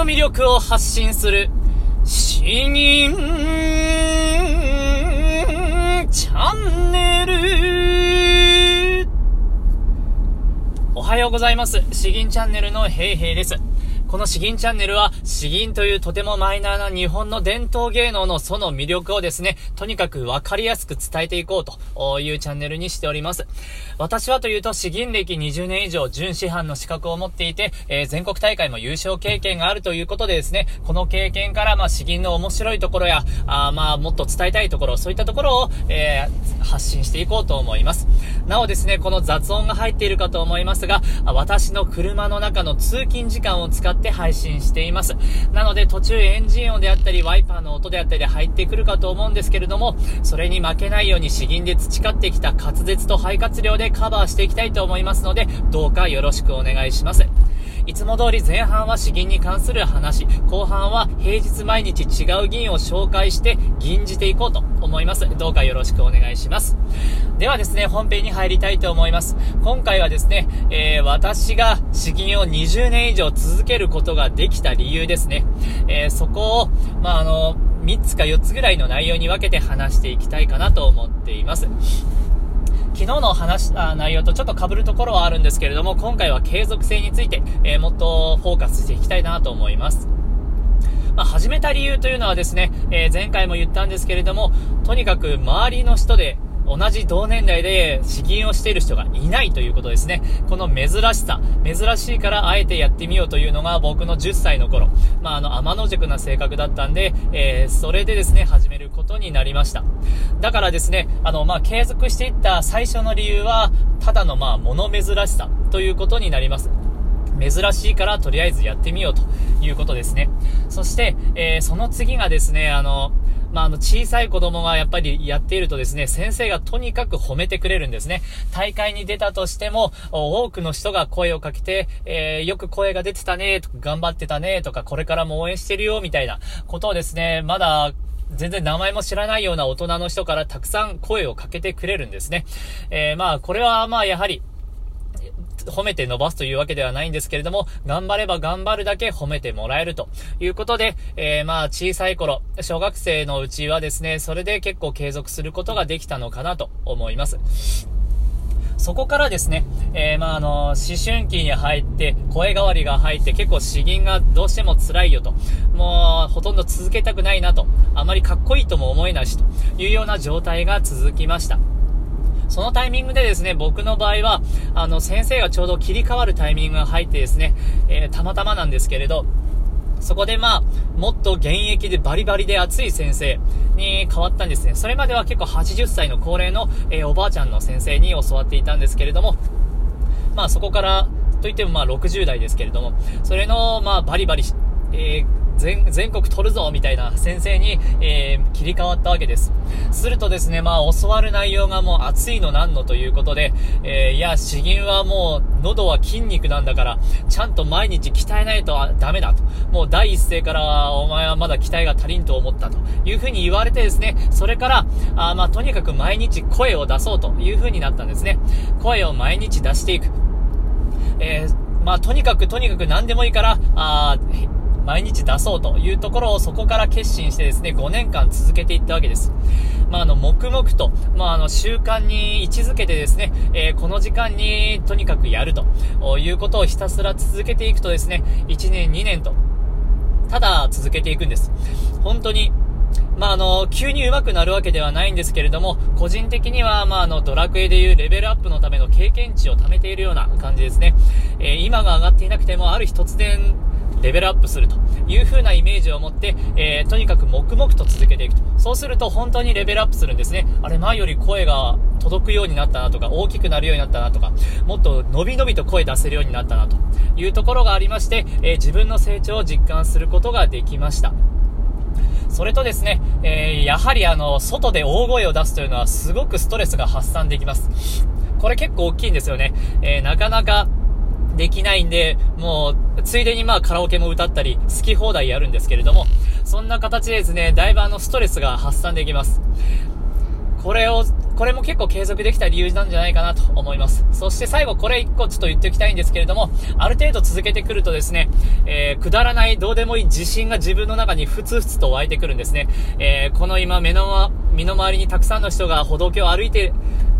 の魅力を発信する、死人チャンネル。おはようございます。詩吟チャンネルのヘイヘイです。この詩吟チャンネルは、詩吟というとてもマイナーな日本の伝統芸能のその魅力をですね、とにかくわかりやすく伝えていこうというチャンネルにしております。私はというと、詩吟歴20年以上、準師範の資格を持っていて、えー、全国大会も優勝経験があるということでですね、この経験から、まあ、詩吟の面白いところや、あまあ、もっと伝えたいところ、そういったところを、えー、発信していこうと思います。なおですね、この雑音が入っているかと思いますが、私の車の中の通勤時間を使ってって配信しています。なので途中エンジン音であったり、ワイパーの音であったりで入ってくるかと思うんですけれども、それに負けないように詩吟で培ってきた滑舌と肺活量でカバーしていきたいと思いますので、どうかよろしくお願いします。いつも通り前半は詩吟に関する話、後半は平日毎日違う銀を紹介して吟じていこうと思います。どうかよろしくお願いします。ではですね、本編に入りたいと思います。今回はですね、えー、私が詩吟を20年以上続けることができた理由ですね。えー、そこを、まあ、あの、3つか4つぐらいの内容に分けて話していきたいかなと思っています。昨日の話した内容とちょっと被るところはあるんですけれども、今回は継続性について、えー、もっとフォーカスしていきたいなと思います。まあ、始めた理由というのはですね、えー、前回も言ったんですけれども、とにかく周りの人で同じ同年代で詩吟をしている人がいないということですね。この珍しさ、珍しいからあえてやってみようというのが僕の10歳の頃、まあ、あの、天の塾な性格だったんで、えー、それでですね、始めることになりました。だからですね、あの、まあ、継続していった最初の理由は、ただのまあ、物珍しさということになります。珍しいからとりあえずやってみようということですね。そして、えー、その次がですね、あの、まあ、あの、小さい子供がやっぱりやっているとですね、先生がとにかく褒めてくれるんですね。大会に出たとしても、多くの人が声をかけて、えー、よく声が出てたね、とか、頑張ってたね、とか、これからも応援してるよ、みたいなことをですね、まだ、全然名前も知らないような大人の人からたくさん声をかけてくれるんですね。えー、まあ、これはまあ、やはり、褒めて伸ばすというわけではないんですけれども、頑張れば頑張るだけ褒めてもらえるということで、えー、まあ小さい頃、小学生のうちはですね、それで結構継続することができたのかなと思います。そこからですね、えー、まあ、あの、思春期に入って、声変わりが入って、結構詩吟がどうしても辛いよと。もう、ほとんど続けたくないなと。あまりかっこいいとも思えないし、というような状態が続きました。そのタイミングでですね、僕の場合は、あの、先生がちょうど切り替わるタイミングが入ってですね、えー、たまたまなんですけれど、そこでまあ、もっと現役でバリバリで熱い先生に変わったんですね。それまでは結構80歳の高齢の、えー、おばあちゃんの先生に教わっていたんですけれども、まあそこから、といってもまあ60代ですけれども、それのまあバリバリ、えー全、全国取るぞみたいな先生に、えー、切り替わったわけです。するとですね、まあ、教わる内容がもう熱いのなんのということで、えー、いや、詩吟はもう、喉は筋肉なんだから、ちゃんと毎日鍛えないとダメだと。もう第一声からお前はまだ鍛えが足りんと思ったというふうに言われてですね、それから、あまあ、とにかく毎日声を出そうというふうになったんですね。声を毎日出していく。えー、まあ、とにかくとにかく何でもいいから、あ毎日出そうというところをそこから決心してですね、5年間続けていったわけです。まあ、あの、黙々と、まあ、あの、習慣に位置づけてですね、えー、この時間にとにかくやるということをひたすら続けていくとですね、1年、2年と、ただ続けていくんです。本当に、まあ、あの、急に上手くなるわけではないんですけれども、個人的には、まあ、あの、ドラクエでいうレベルアップのための経験値を貯めているような感じですね。えー、今が上がっていなくても、ある日突然、レベルアップするという風なイメージを持って、えー、とにかく黙々と続けていくと。そうすると本当にレベルアップするんですね。あれ、前より声が届くようになったなとか、大きくなるようになったなとか、もっと伸び伸びと声出せるようになったなというところがありまして、えー、自分の成長を実感することができました。それとですね、えー、やはりあの、外で大声を出すというのはすごくストレスが発散できます。これ結構大きいんですよね。えー、なかなか、できないんで、もう、ついでにまあカラオケも歌ったり、好き放題やるんですけれども、そんな形でですね、だいぶあのストレスが発散できます。これを、これも結構継続できた理由なんじゃないかなと思います。そして最後これ一個ちょっと言っておきたいんですけれども、ある程度続けてくるとですね、えー、くだらないどうでもいい自信が自分の中にふつふつと湧いてくるんですね。えー、この今目の、身の回りにたくさんの人が歩道橋を歩いて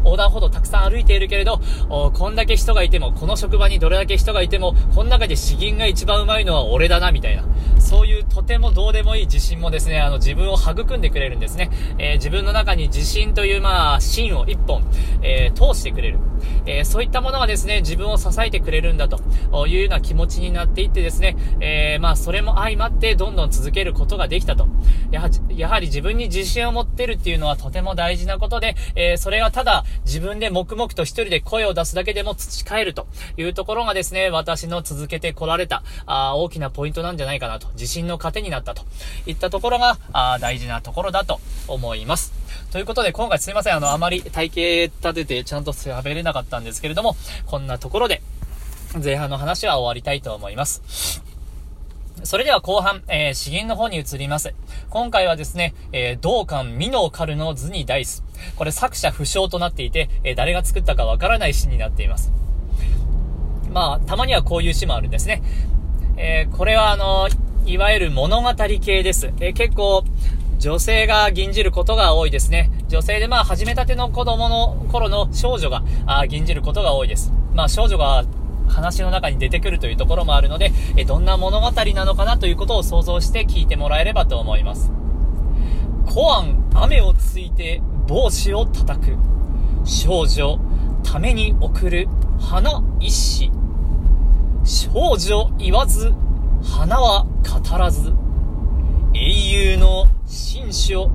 横断歩道たくさん歩いているけれど、こんだけ人がいても、この職場にどれだけ人がいても、この中で詩吟が一番うまいのは俺だな、みたいな。そういうとてもどうでもいい自信もですね、あの自分を育んでくれるんですね。えー、自分の中に自信というまあ、芯を一本、えー、通してくれる。えー、そういったものがですね、自分を支えてくれるんだというような気持ちになっていってですね、えまあ、それも相まってどんどん続けることができたと。やはやはり自分に自信を持ってるっていうのはとても大事なことで、えそれがただ自分で黙々と一人で声を出すだけでも培えるというところがですね、私の続けてこられた、あ大きなポイントなんじゃないかなと。自信の糧になったといったところが、あ大事なところだと思います。ということで、今回すいません。あの、あまり体型立ててちゃんと喋れなかったんですけれども、こんなところで、前半の話は終わりたいと思います。それでは後半、えー、詩吟の方に移ります。今回はですね、えー、道館美濃カルの図にダイス。これ作者不詳となっていて、えー、誰が作ったかわからない詩になっています。まあ、たまにはこういう詩もあるんですね。えー、これはあのいわゆる物語系です。え、結構、女性が吟じることが多いですね。女性でまあ始めたての子供の頃の少女があ吟じることが多いです。まあ少女が話の中に出てくるというところもあるので、えどんな物語なのかなということを想像して聞いてもらえればと思います。コアン、雨をついて帽子を叩く。少女、ために送る花一紙。少女言わず、花は語らず。英雄の紳士を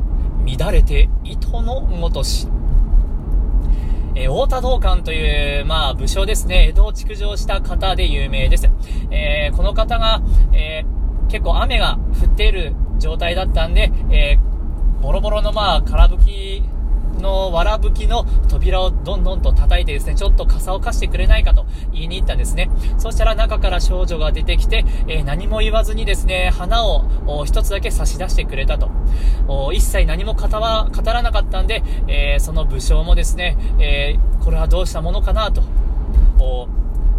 乱れて糸のごとし。えー、太田道館という、まあ、武将ですね、江戸を築城した方で有名です。えー、この方が、えー、結構雨が降っている状態だったんで、えボロボロのまあ、空吹きのわらぶきの扉をどんどんと叩いてですね、ちょっと傘を貸してくれないかと言いに行ったんですね。そしたら中から少女が出てきて、えー、何も言わずにですね、花を1つだけ差し出してくれたと。一切何も語ら語らなかったんで、えー、その武将もですね、えー、これはどうしたものかなと。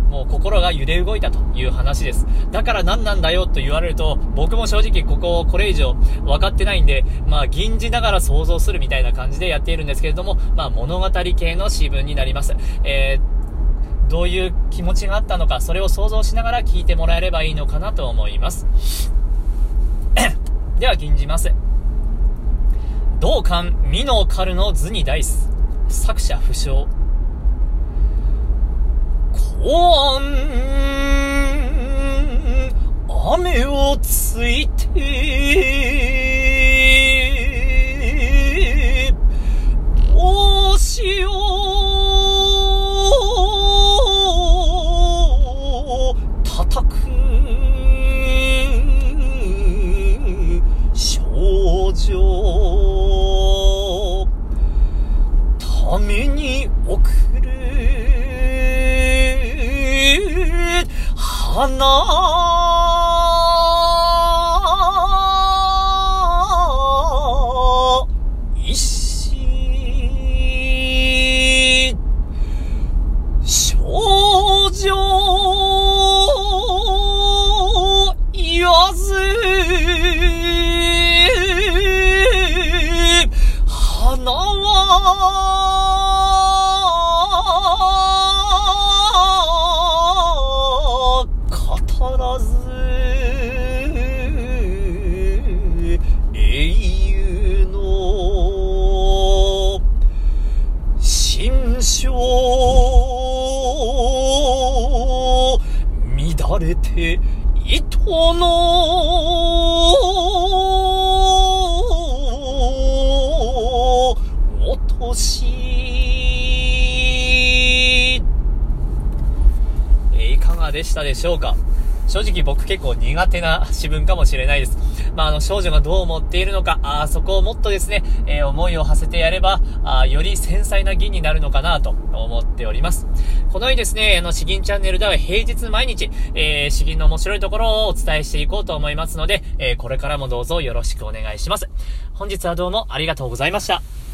もう心が揺れ動いたという話です。だから何なんだよと言われると、僕も正直ここをこれ以上分かってないんで、まあ吟じながら想像するみたいな感じでやっているんですけれども、まあ物語系の詩文になります。えー、どういう気持ちがあったのか、それを想像しながら聞いてもらえればいいのかなと思います。では吟じます。同館、美濃カルの図にダイス。作者不詳。雨をついて、なて糸の。落としいかがでしたでしょうか？正直僕結構苦手な詩文かもしれないです。まあ、あの、少女がどう思っているのか、あそこをもっとですね、えー、思いを馳せてやれば、あより繊細な銀になるのかなと思っております。このようにですね、あの、詩吟チャンネルでは平日毎日、えー、詩吟の面白いところをお伝えしていこうと思いますので、えー、これからもどうぞよろしくお願いします。本日はどうもありがとうございました。